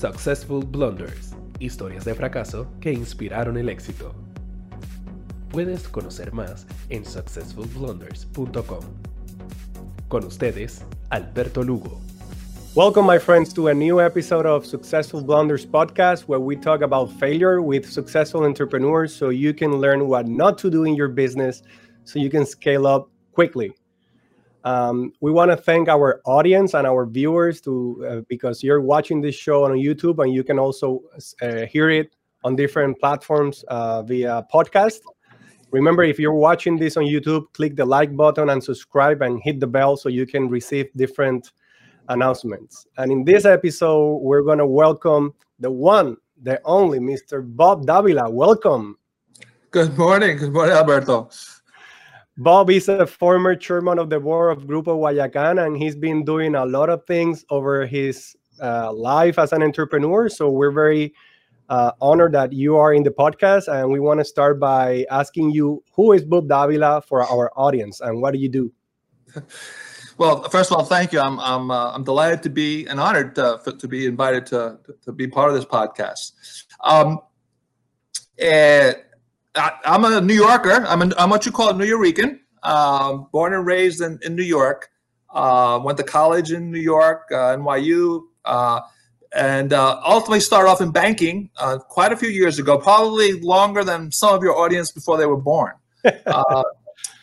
Successful Blunders, historias de fracaso que inspiraron el éxito. Puedes conocer más en successfulblunders.com. Con ustedes, Alberto Lugo. Welcome, my friends, to a new episode of Successful Blunders podcast where we talk about failure with successful entrepreneurs so you can learn what not to do in your business so you can scale up quickly. Um, we want to thank our audience and our viewers to uh, because you're watching this show on YouTube and you can also uh, hear it on different platforms uh, via podcast. Remember, if you're watching this on YouTube, click the like button and subscribe and hit the bell so you can receive different announcements. And in this episode, we're going to welcome the one, the only Mr. Bob Davila. Welcome. Good morning. Good morning, Alberto. Bob is a former chairman of the board of Grupo Guayacan, and he's been doing a lot of things over his uh, life as an entrepreneur. So we're very uh, honored that you are in the podcast, and we want to start by asking you who is Bob Davila for our audience, and what do you do? Well, first of all, thank you. I'm I'm uh, I'm delighted to be and honored to, to be invited to to be part of this podcast. Um, and I, am a New Yorker. I'm, a, I'm what you call a Nuyorican. Um, born and raised in, in New York. Uh, went to college in New York, uh, NYU, uh, and uh, ultimately started off in banking uh, quite a few years ago, probably longer than some of your audience before they were born.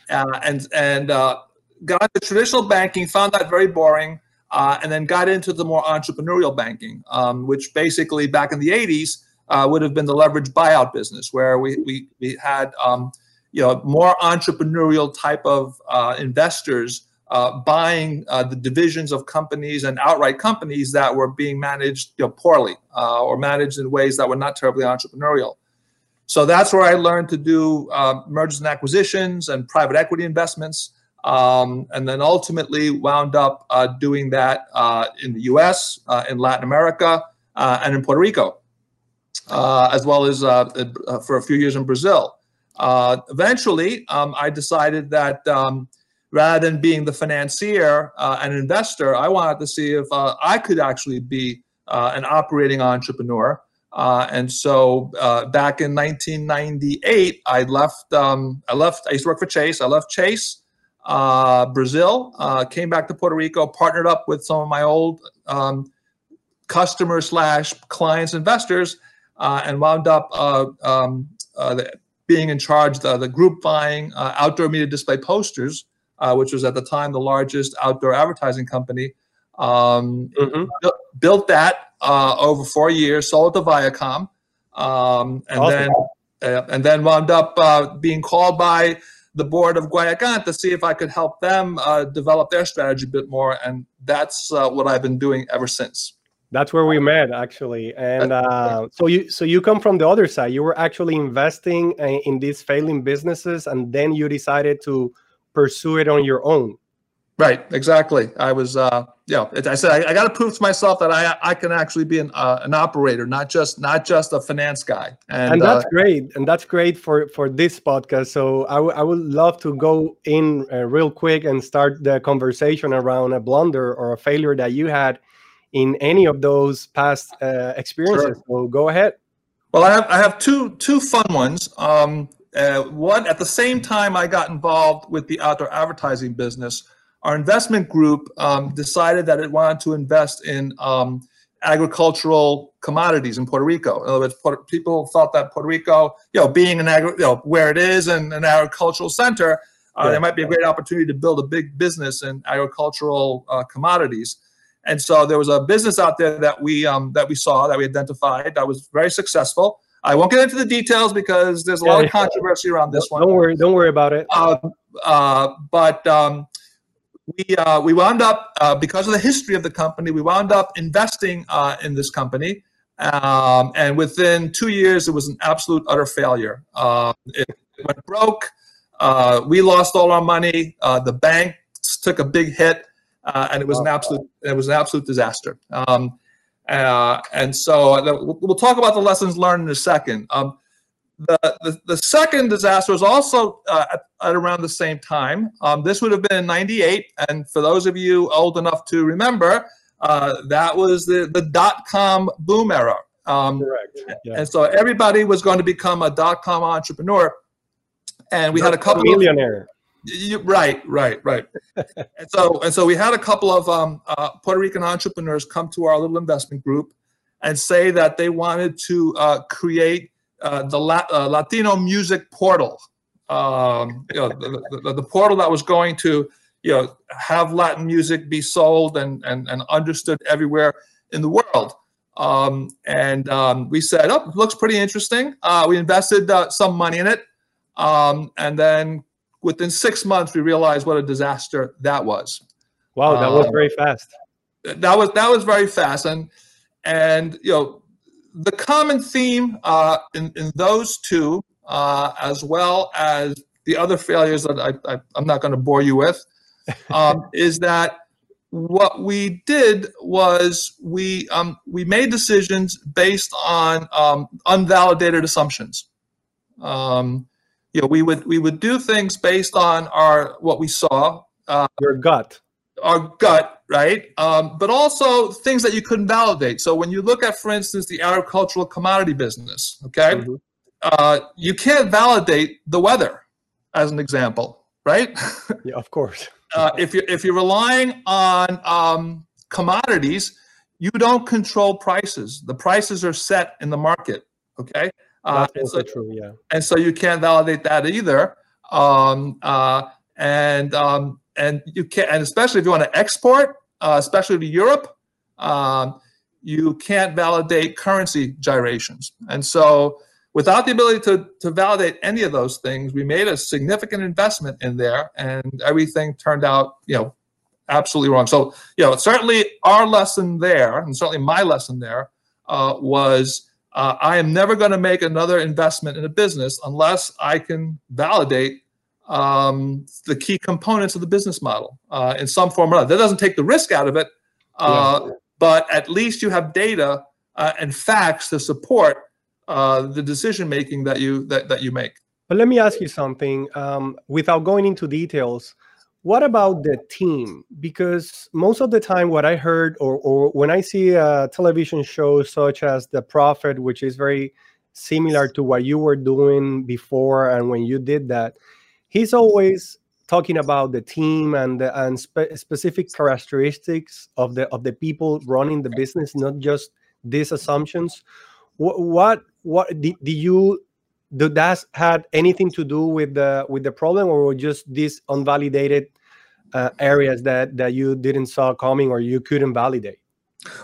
Uh, and and got into traditional banking, found that very boring, and then got into the more entrepreneurial banking, um, which basically back in the 80s uh, would have been the leverage buyout business, where we we, we had um, you know more entrepreneurial type of uh, investors uh, buying uh, the divisions of companies and outright companies that were being managed you know, poorly uh, or managed in ways that were not terribly entrepreneurial. So that's where I learned to do uh, mergers and acquisitions and private equity investments. Um, and then ultimately wound up doing that in the US, in Latin America, and in Puerto Rico uh, as well as uh, uh, for a few years in Brazil. Uh, eventually, um, I decided that um, rather than being the financier uh, and investor, I wanted to see if uh, I could actually be an operating entrepreneur. and so back in 1998, I left. Um, I left. I used to work for Chase. I left Chase. Brazil, came back to Puerto Rico, partnered up with some of my old um, customers slash clients, investors, uh, and wound up uh, um, uh, being in charge of the group buying outdoor media display posters, which was at the time the largest outdoor advertising company. Um, mm-hmm. built, built that over four years, sold it to Viacom, um, and awesome. then and then wound up being called by the board of Guayacan to see if I could help them uh, develop their strategy a bit more. And that's uh, what I've been doing ever since. That's where we met, actually. And uh, so you so you come from the other side. You were actually investing in these failing businesses, and then you decided to pursue it on your own. Right. Exactly. I was. Uh, yeah. I said I, I got to prove to myself that I I can actually be an uh, an operator, not just not just a finance guy. And, and that's uh, great. And that's great for for this podcast. So I, I would love to go in uh, real quick and start the conversation around a blunder or a failure that you had in any of those past uh, experiences. Sure. So go ahead. Well, I have I have two two fun ones. Um, uh, one at the same time I got involved with the outdoor advertising business. Our investment group um, decided that it wanted to invest in um, agricultural commodities in Puerto Rico. In other words, Puerto, people thought that Puerto Rico, you know, being an agri- you know, where it is and an agricultural center, uh, yeah. there might be a great opportunity to build a big business in agricultural uh, commodities. And so there was a business out there that we um, that we saw that we identified that was very successful. I won't get into the details because there's a lot of controversy around this one. Don't worry, don't worry about it. Uh, uh, but um, we uh, we wound up uh, because of the history of the company, we wound up investing uh, in this company, um, and within two years, it was an absolute utter failure. Uh, it went broke. we lost all our money. the bank took a big hit uh, and it was an absolute it was an absolute disaster. Um, uh, and so uh, we'll talk about the lessons learned in a second. Um, the, the, the, second disaster was also uh, at, at, around the same time. Um, this would have been in 98. And for those of you old enough to remember, uh, that was the, the dot com boom era. Um, Correct. Yeah. And so everybody was going to become a dot com entrepreneur. And we had a couple of millionaire. You, right, right, right. and so and so we had a couple of um, uh, Puerto Rican entrepreneurs come to our little investment group and say that they wanted to uh, create uh, the La- uh, Latino music portal. Um, you know, the, the, the portal that was going to you know have Latin music be sold and and, and understood everywhere in the world. Um, and um, we said, "Oh, it looks pretty interesting." Uh, we invested uh, some money in it, um, and then within six months, we realized what a disaster that was. Wow, that was Um, very fast. That was that was very fast, and and you know the common theme uh, in in those two, uh, as well as the other failures that I, I I'm not going to bore you with, um, is that what we did was we um, we made decisions based on um, unvalidated assumptions. Um, you know, we would we would do things based on our what we saw, Your gut. our gut, right? Um, but also things that you couldn't validate. So when you look at, for instance, the agricultural commodity business, okay, Mhm. uh, you can't validate the weather, as an example, right? Yeah, of course. uh, if you're if you're relying on um, commodities, you don't control prices. The prices are set in the market. Okay, uh, That's and, also so, true. Yeah. and so you can't validate that either. Um, uh, and um, and you can't, and especially if you want to export, uh, especially to Europe, um, you can't validate currency gyrations. And so, without the ability to, to validate any of those things, we made a significant investment in there, and everything turned out, you know, absolutely wrong. So, you know, certainly our lesson there, and certainly my lesson there, uh, was uh, I am never going to make another investment in a business unless I can validate um, the key components of the business model uh, in some form or other. That doesn't take the risk out of it, uh, but at least you have data uh, and facts to support uh, the decision making that you that, that you make. But let me ask you something um, without going into details. What about the team? Because most of the time, what I heard, or, or when I see a television show such as The Profit, which is very similar to what you were doing before and when you did that, he's always talking about the team and the and spe- specific characteristics of the of the people running the business, not just these assumptions. What what what did, you do that had anything to do with the with the problem or just these unvalidated uh, areas that that you didn't saw coming or you couldn't validate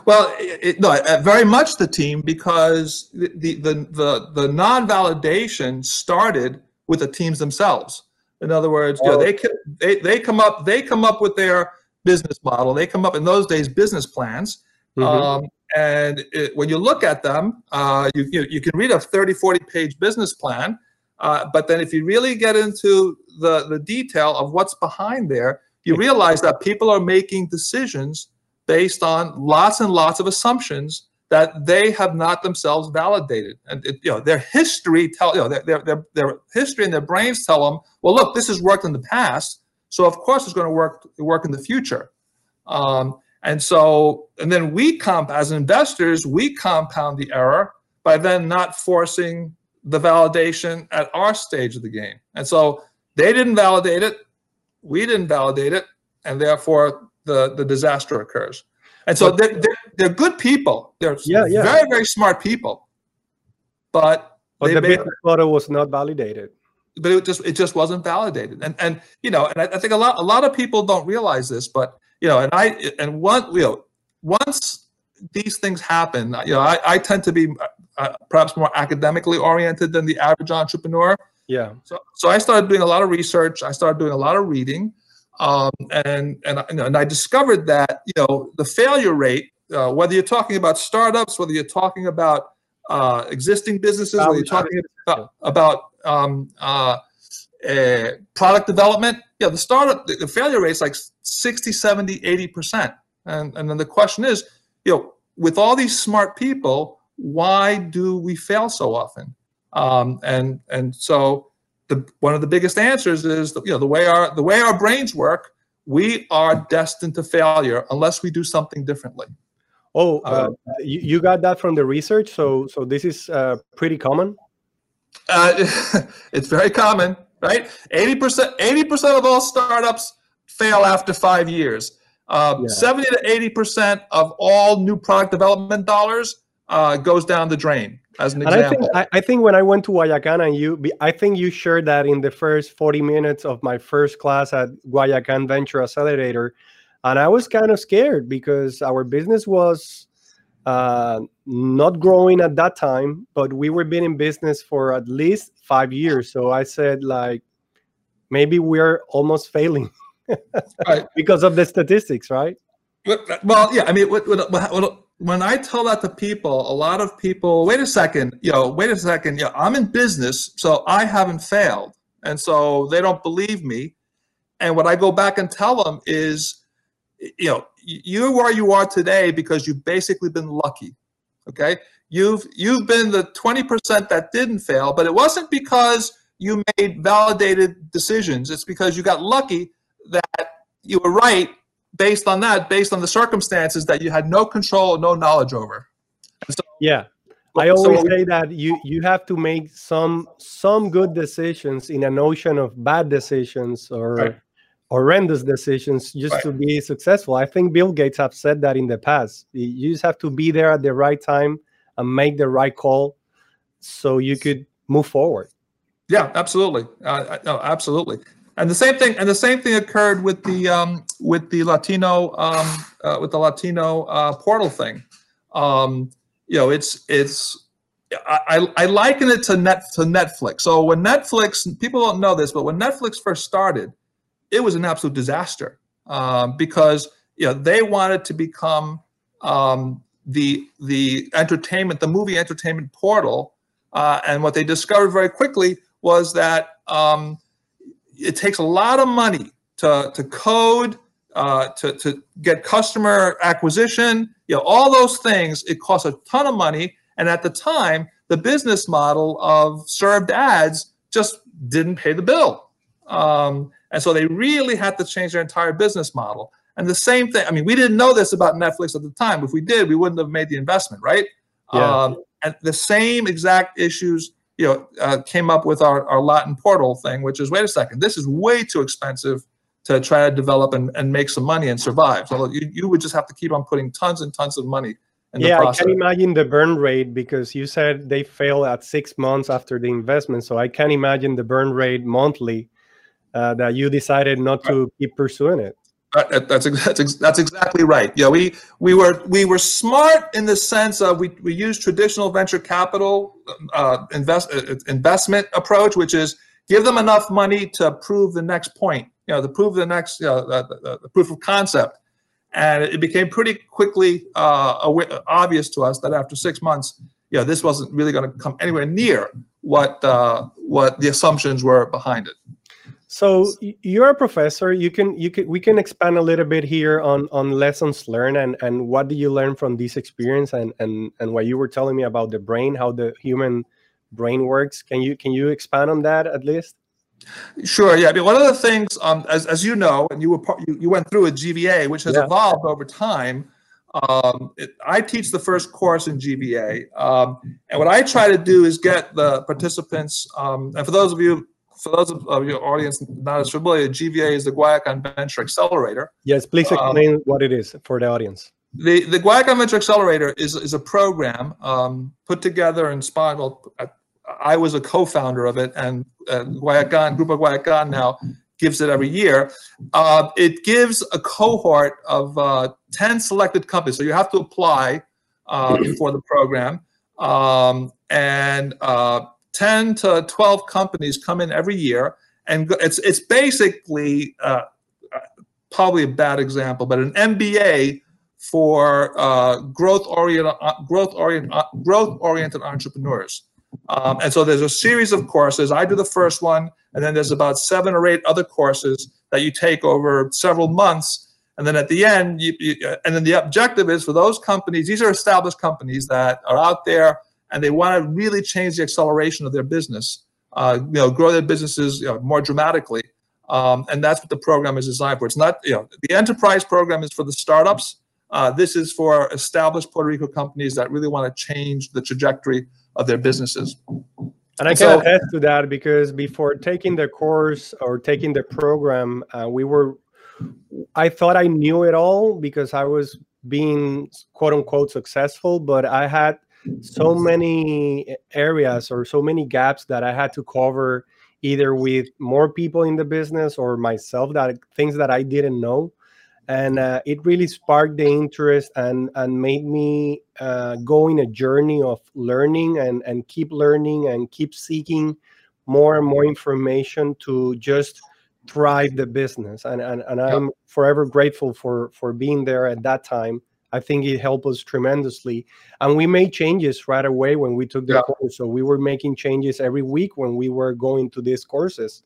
Well, it, it- no, uh, very much the team because the the the the, non-validation started with the teams themselves. In other words, you know, Oh. they, they they come up they come up with their business model. They come up in those days business plans. Mhm. Um, and it, when you look at them, uh, you, you you can read a 30, 40 page business plan. Uh, but then if you really get into the, the detail of what's behind there, you realize that people are making decisions based on lots and lots of assumptions that they have not themselves validated. And it, you know, their history tell you know their, their their history and their brains tell them, well, look, this has worked in the past, so of course it's going to work work in the future. Um, and so, and then we comp as investors, we compound the error by then not forcing the validation at our stage of the game. And so they didn't validate it, we didn't validate it, and therefore the the disaster occurs. And so they're, they're, they're good people. They're Yeah, yeah. very very smart people, but but the business model was not validated but it just it just wasn't validated and and you know and I, I think a lot a lot of people don't realize this but you know and i and one you know once these things happen you know i, I tend to be uh, perhaps more academically oriented than the average entrepreneur yeah so, so I started doing a lot of research. I started doing a lot of reading, um, and and I- and I discovered that you know the failure rate, uh, whether you're talking about startups, whether you're talking about uh, existing businesses, whether you're talking about, about um, uh, product development, yeah, the startup the, the failure rate is like 60, 70, 80 percent, and and then the question is, you know, with all these smart people, why do we fail so often? Um, and and so the one of the biggest answers is you know the way our the way our brains work we are destined to failure unless we do something differently. Oh, uh, uh, you, you, got that from the research. So, so this is uh, pretty common. Uh, it's very common, right? Eighty percent, eighty percent of all startups fail after five years. Uh, yeah. Seventy to eighty percent of all new product development dollars uh, goes down the drain. As an and example, I think, I, I think when I went to Guayacan and you, I think you shared that in the first forty minutes of my first class at Guayacan Venture Accelerator and I was kind of scared because our business was uh, not growing at that time, but we were been in business for at least five years. So I said, like, maybe we're almost failing right. because of the statistics, right? Well, yeah. I mean, what, what, what, when I tell that to people, a lot of people, wait a second, you know, wait a second, you know, I'm in business, so I haven't failed, and so they don't believe me. And what I go back and tell them is you know you're where you are today because you've basically been lucky okay? You've you've been the 20% that didn't fail but it wasn't because you made validated decisions. It's because you got lucky that you were right based on that based on the circumstances that you had no control no knowledge over so, yeah I always so, say that you you have to make some some good decisions in an ocean of bad decisions or right horrendous decisions just right. to be successful. I think Bill Gates have said that in the past. You just have to be there at the right time and make the right call so you could move forward. Yeah, absolutely. Uh, no, absolutely. And the same thing, and the same thing occurred with the um, with the Latino um, uh, with the Latino uh, portal thing. Um, you know, it's it's I, I liken it to net to Netflix. So when Netflix, people don't know this, but when Netflix first started, it was an absolute disaster um, because you know they wanted to become um, the the entertainment, the movie entertainment portal, uh, and what they discovered very quickly was that um, it takes a lot of money to to code, uh, to to get customer acquisition, you know, all those things. It costs a ton of money, and at the time, the business model of served ads just didn't pay the bill. Um, and so they really had to change their entire business model. And the same thing, I mean, we didn't know this about Netflix at the time. If we did, we wouldn't have made the investment, right? Yeah. Um, and the same exact issues, you know, uh, came up with our, our Latin portal thing, which is, wait a second, this is way too expensive to try to develop and, and make some money and survive. So you, you would just have to keep on putting tons and tons of money in the process. yeah, I can imagine the burn rate because you said they fail at six months after the investment. So I can imagine the burn rate monthly uh, that you decided not to keep pursuing it. That's, that's that's exactly right. Yeah, we we were we were smart in the sense of we we used traditional venture capital uh, invest uh, investment approach, which is give them enough money to prove the next point. You know, to prove the next you know, the, the proof of concept, and it became pretty quickly uh, obvious to us that after six months, you know, this wasn't really going to come anywhere near what uh, what the assumptions were behind it. So you're a professor. You can you can we can expand a little bit here on on lessons learned and and what do you learn from this experience and and and what you were telling me about the brain, how the human brain works. Can you can you expand on that at least? Sure. Yeah. I mean, one of the things, um, as, as you know, and you were part, you, you went through a GVA, which has yeah. evolved over time. Um, it, I teach the first course in GVA, um, and what I try to do is get the participants. Um, and for those of you for those of your audience not as familiar, GVA is the Guayacan Venture Accelerator. Yes, please um, explain um, what it is for the audience. The the Guayacan Venture Accelerator is is a program um, put together and. Well, I, I, was a co-founder of it, and uh, Guayacan Group of Guayacan now gives it every year. Uh, it gives a cohort of uh, ten selected companies, so you have to apply uh, for the program, um, and uh, 10 to 12 companies come in every year and it's it's basically uh, probably a bad example but an MBA for uh, growth oriented uh, growth oriented uh, growth oriented entrepreneurs. Um, and so there's a series of courses. I do the first one and then there's about seven or eight other courses that you take over several months. And then at the end you, you, and then the objective is for those companies these are established companies that are out there and they want to really change the acceleration of their business, uh, you know, grow their businesses you know, more dramatically. Um, and that's what the program is designed for. It's not, you know, the enterprise program is for the startups. Uh, this is for established Puerto Rico companies that really want to change the trajectory of their businesses. And I can so, attest to that because before taking the course or taking the program, uh, we were, I thought I knew it all because I was being quote unquote successful, but I had so many areas or so many gaps that I had to cover either with more people in the business or myself that things that I didn't know. And uh, it really sparked the interest and and made me uh, go in a journey of learning and and keep learning and keep seeking more and more information to just thrive the business. And and, and i'm forever grateful for for being there at that time i think it helped us tremendously and we made changes right away when we took the yeah. course so we were making changes every week when we were going to these courses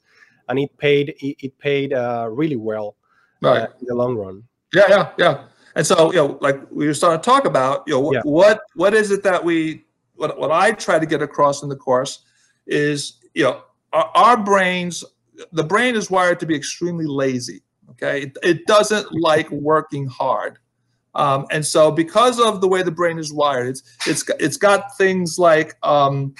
and it paid it, it paid uh, really well right. Uh, in the long run. Yeah, yeah, yeah. And so, you know, like we were starting to talk about, you know, yeah. what what is it that we what what I try to get across in the course is, you know, our, our brains, the brain is wired to be extremely lazy. Okay, it, it doesn't like working hard. Um, and so, because of the way the brain is wired, it's it's it's got things like um,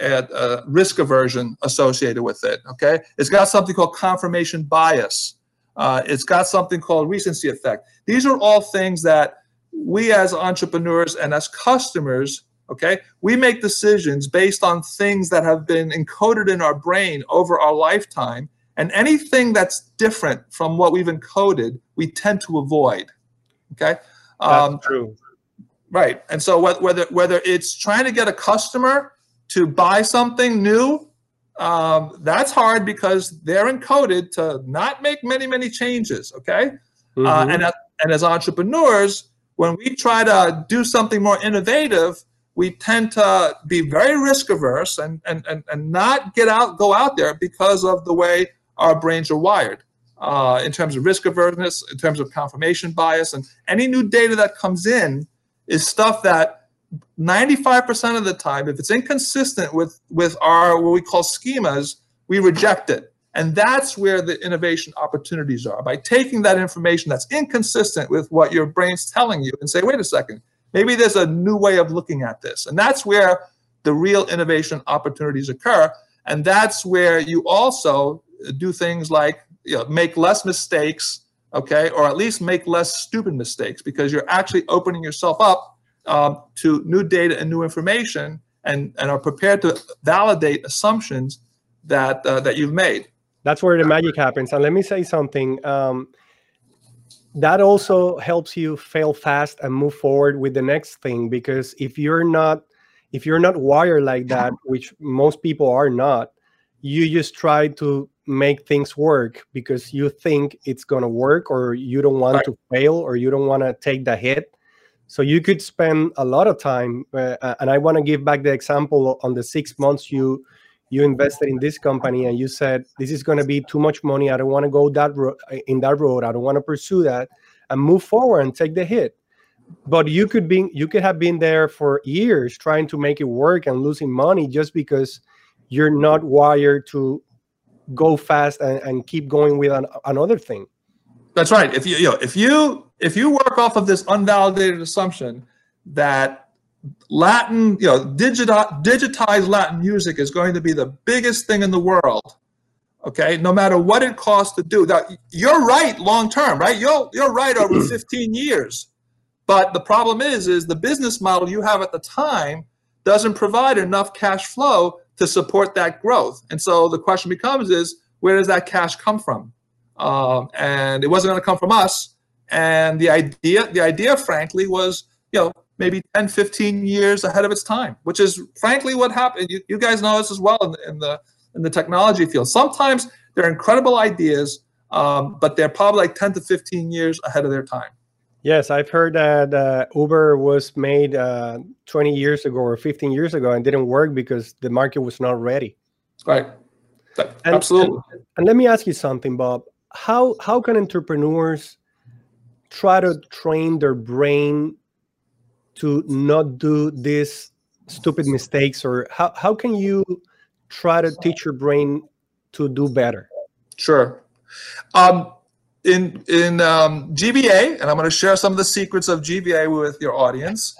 uh, risk aversion associated with it. Okay, it's got something called confirmation bias. Uh, it's got something called recency effect. These are all things that we as entrepreneurs and as customers, okay, we make decisions based on things that have been encoded in our brain over our lifetime. And anything that's different from what we've encoded, we tend to avoid. Okay. Um, that's true. Right. And so whether whether it's trying to get a customer to buy something new um, that's hard because they're encoded to not make many, many changes. Okay. Uh, mm-hmm. Uh, and, and as entrepreneurs, when we try to do something more innovative, we tend to be very risk averse and, and, and, and not get out, go out there because of the way our brains are wired. Uh, in terms of risk averseness, in terms of confirmation bias, and any new data that comes in is stuff that 95% of the time, if it's inconsistent with, with our what we call schemas, we reject it. And that's where the innovation opportunities are. By taking that information that's inconsistent with what your brain's telling you and say, wait a second, maybe there's a new way of looking at this. And that's where the real innovation opportunities occur. And that's where you also do things like you know, make less mistakes, okay, or at least make less stupid mistakes because you're actually opening yourself up um, to new data and new information and, and are prepared to validate assumptions that uh, that you've made. That's where the magic happens. And let me say something. Um, that also helps you fail fast and move forward with the next thing because if you're not if you're not wired like that which most people are not you just try to make things work because you think it's going to work or you don't want right. to fail or you don't want to take the hit so you could spend a lot of time, uh, and I want to give back the example on the six months you you invested in this company, and you said this is going to be too much money. I don't want to go that ro- in that road. I don't want to pursue that, and move forward and take the hit. But you could be you could have been there for years trying to make it work and losing money just because you're not wired to go fast and, and keep going with an, another thing. That's right. If you, you know, if you if you work off of this unvalidated assumption that Latin, you know, digita- digitized Latin music is going to be the biggest thing in the world, okay, no matter what it costs to do. That you're right long term, right? You're you're right over 15 years. But the problem is, is the business model you have at the time doesn't provide enough cash flow to support that growth. And so the question becomes is, where does that cash come from? Um, and it wasn't going to come from us. And the idea, the idea, frankly, was you know maybe 10, 15 years ahead of its time, which is frankly what happened. You, you guys know this as well in the, in the in the technology field. Sometimes they're incredible ideas, um, but they're probably like 10 to 15 years ahead of their time. Yes, I've heard that uh, Uber was made uh, 20 years ago or 15 years ago and didn't work because the market was not ready. Right. And, Absolutely. And, and, let me ask you something, Bob. How how can entrepreneurs try to train their brain to not do these stupid mistakes or how, how can you try to teach your brain to do better sure Um, in in um, GVA, and I'm going to share some of the secrets of GVA with your audience.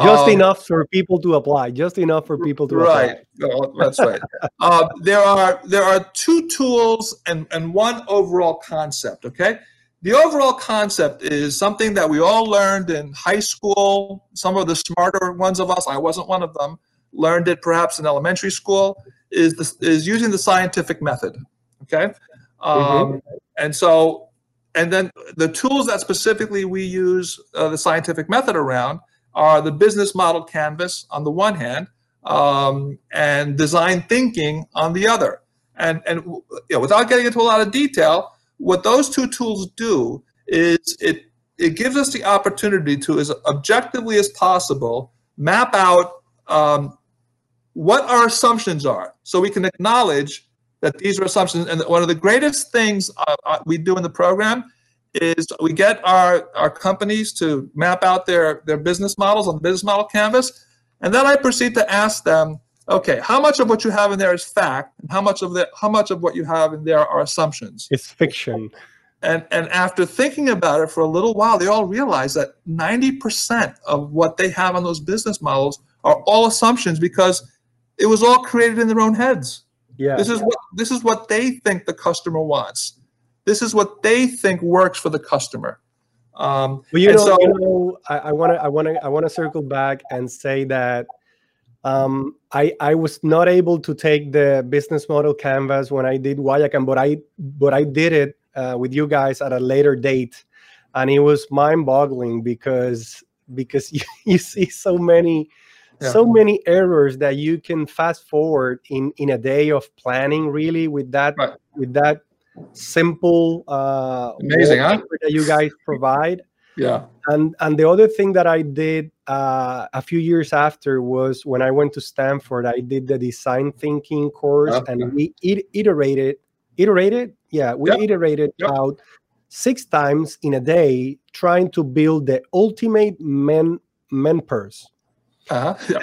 Just Um, enough for people to apply. Just enough for people to right apply. Oh, that's right uh, there are there are two tools and and one overall concept okay the overall concept is something that we all learned in high school some of the smarter ones of us i wasn't one of them learned it perhaps in elementary school is this is using the scientific method okay um, and so and then the tools that specifically we use uh, the scientific method around are the business model canvas on the one hand um, and design thinking on the other. And and you know, without getting into a lot of detail, what those two tools do is it it gives us the opportunity to, as objectively as possible, map out um, what our assumptions are, so we can acknowledge that these are assumptions. And one of the greatest things uh, uh, we do in the program is we get our our companies to map out their their business models on the business model canvas and then I proceed to ask them, okay, how much of what you have in there is fact, and how much of the how much of what you have in there are assumptions? It's fiction. And and after thinking about it for a little while, they all realize that 90% of what they have on those business models are all assumptions because it was all created in their own heads. Yeah. This is what this is what they think the customer wants. This is what they think works for the customer. Um, Well, you and know, so- you know, I want to, I want to, I want to circle back and say that um, I, I was not able to take the business model canvas when I did Guayacán, but I, but I did it uh, with you guys at a later date, and it was mind-boggling because because you, you see so many, Yeah. so many errors that you can fast forward in in a day of planning. Really, with that, Right. with that simple uh, Amazing, huh? that you guys provide yeah. and and the other thing that i did uh, a few years after was when i went to stanford i did the design thinking course Okay. and we it, iterated iterated yeah we Yep. iterated Yep. out six times in a day trying to build the ultimate men men purse Uh-huh. Yeah.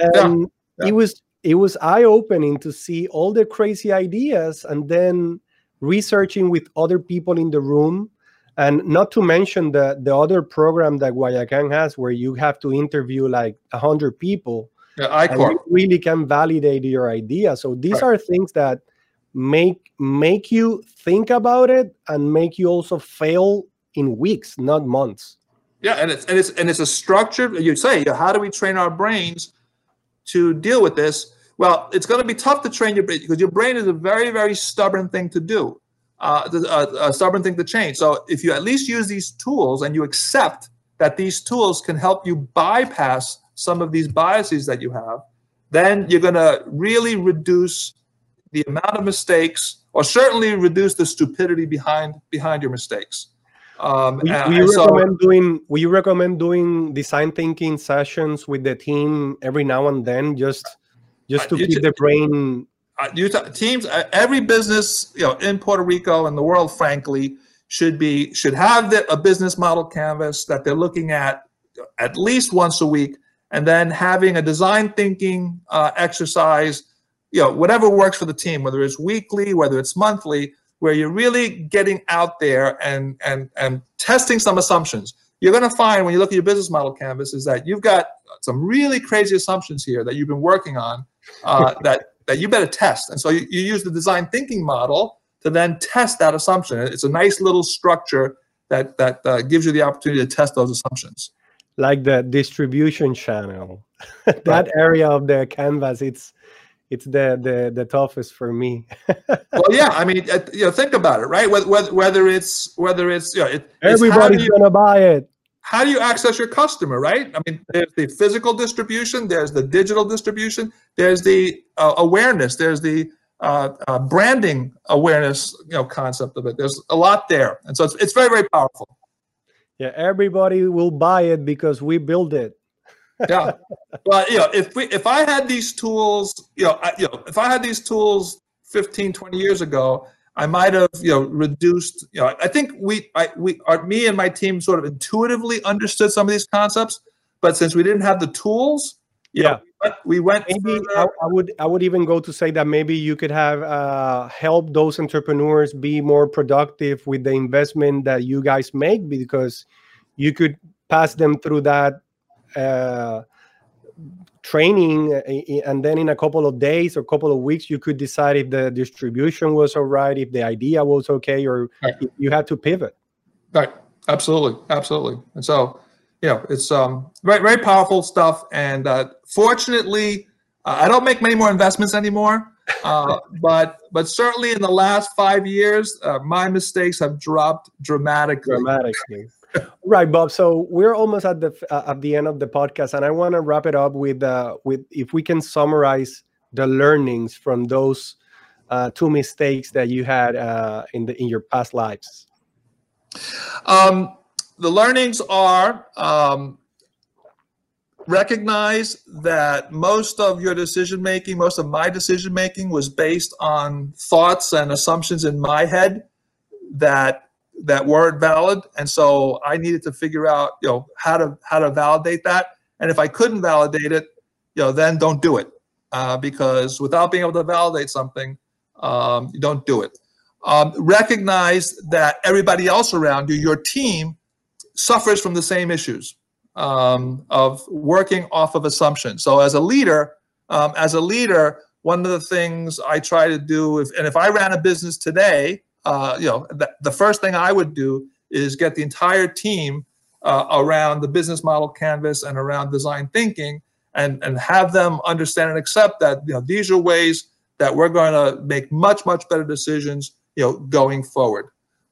yeah. it was it was eye-opening to see all the crazy ideas and then researching with other people in the room and not to mention the the other program that Guayacán has where you have to interview like 100 people Yeah, you really can validate your idea so these Right. are things that make make you think about it and make you also fail in weeks not months Yeah, and it's and it's and it's a structured. You say, how do we train our brains to deal with this? Well, it's going to be tough to train your brain because your brain is a very very stubborn thing to do, uh, a, a stubborn thing to change. So if you at least use these tools and you accept that these tools can help you bypass some of these biases that you have, then you're going to really reduce the amount of mistakes, or certainly reduce the stupidity behind behind your mistakes. Um, Will, will you so- recommend doing? Will you recommend doing design thinking sessions with the team every now and then, just just Uh, to keep the brain? uh, teams uh, every business you know in Puerto Rico and the world frankly should be should have the, a business model canvas that they're looking at at least once a week and then having a design thinking uh, exercise you know whatever works for the team whether it's weekly whether it's monthly where you're really getting out there and and and testing some assumptions you're going to find when you look at your business model canvas is that you've got some really crazy assumptions here that you've been working on uh, that that you better test. And so you, you use the design thinking model to then test that assumption. It's a nice little structure that that uh, gives you the opportunity to test those assumptions. like the distribution channel that area of the canvas it's it's the the, the toughest for me. Well, yeah, I mean, uh, you know, think about it, right? Whether whether, whether it's whether it's you know, it, it's how do everybody's you- gonna buy it. How do you access your customer right? I mean there's the physical distribution there's the digital distribution there's the uh, awareness there's the uh, uh, branding awareness you know concept of it. There's a lot there and so it's, it's very very powerful. Yeah everybody will buy it because we build it yeah. Well you know if we if i had these tools you know I, you know if i had these tools 15 20 years ago i might have you know reduced you know i think we i we are me and my team sort of intuitively understood some of these concepts but since we didn't have the tools yeah know, we went maybe I, I, would i would even go to say that maybe you could have uh, help those entrepreneurs be more productive with the investment that you guys make because you could pass them through that uh, training and then in a couple of days or a couple of weeks you could decide if the distribution was all right if the idea was okay or right. you had to pivot. Right. Absolutely. Absolutely. And so you know it's um very very powerful stuff. And uh, fortunately uh, i don't make many more investments anymore. Uh, but but certainly in the last five years uh, my mistakes have dropped dramatically. Dramatically right, Bob. So we're almost at the uh, at the end of the podcast, and I want to wrap it up with uh, with if we can summarize the learnings from those uh, two mistakes that you had uh, in the in your past lives. Um, the learnings are um, recognize that most of your decision making, most of my decision making, was based on thoughts and assumptions in my head that that weren't valid. And so i needed to figure out you know how to how to validate that. And if i couldn't validate it you know then don't do it uh, because without being able to validate something um, you don't do it. Um, recognize that everybody else around you your team suffers from the same issues um, of working off of assumptions. So as a leader um, as a leader one of the things i try to do if, and if i ran a business today uh, you know, the, the first thing I would do is get the entire team uh, around the business model canvas and around design thinking and, and have them understand and accept that, you know, these are ways that we're going to make much, much better decisions, you know, going forward.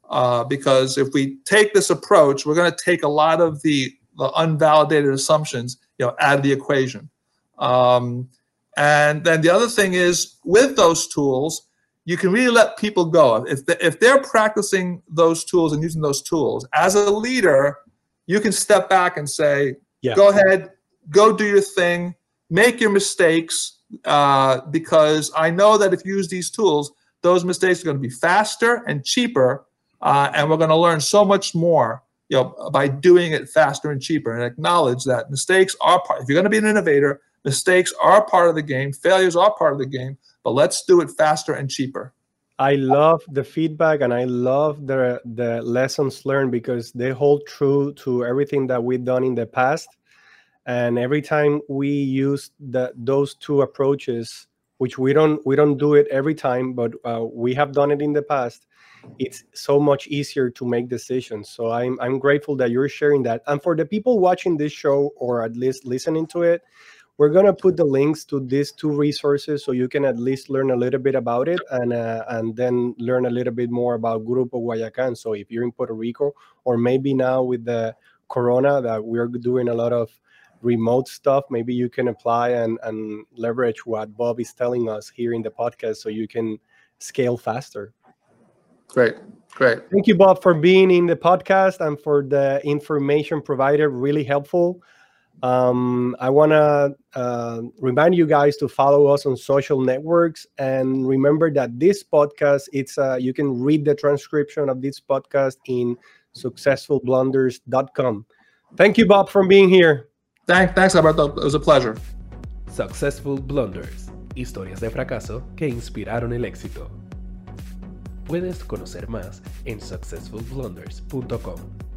Uh, because if we take this approach, we're going to take a lot of the, the unvalidated assumptions, you know, out of the equation. Um, and then the other thing is with those tools, you can really let people go. If, the, if they're practicing those tools and using those tools, as a leader, you can step back and say, yeah. go ahead, go do your thing, make your mistakes, uh, because I know that if you use these tools, those mistakes are going to be faster and cheaper, uh, and we're going to learn so much more you know, by doing it faster and cheaper and acknowledge that mistakes are part, if you're going to be an innovator, mistakes are part of the game, failures are part of the game, but let's do it faster and cheaper. I love the feedback and I love the the lessons learned because they hold true to everything that we've done in the past. And every time we use the those two approaches, which we don't we don't do it every time, but uh, we have done it in the past, it's so much easier to make decisions. So I'm I'm grateful that you're sharing that. And for the people watching this show or at least listening to it, we're going to put the links to these two resources so you can at least learn a little bit about it and uh, and then learn a little bit more about Grupo Guayacan. So if you're in Puerto Rico or maybe now with the corona that we're doing a lot of remote stuff, maybe you can apply and, and leverage what Bob is telling us here in the podcast so you can scale faster. Great. Great. Thank you, Bob, for being in the podcast and for the information provided. Really helpful. Um, I want to uh, remind you guys to follow us on social networks and remember that this podcast it's uh, you can read the transcription of this podcast in successfulblunders.com. Thank you, Bob, for being here. Thanks, thanks, Alberto. It was a pleasure. Successful Blunders, historias de fracaso que inspiraron el éxito. Puedes conocer más en successfulblunders.com.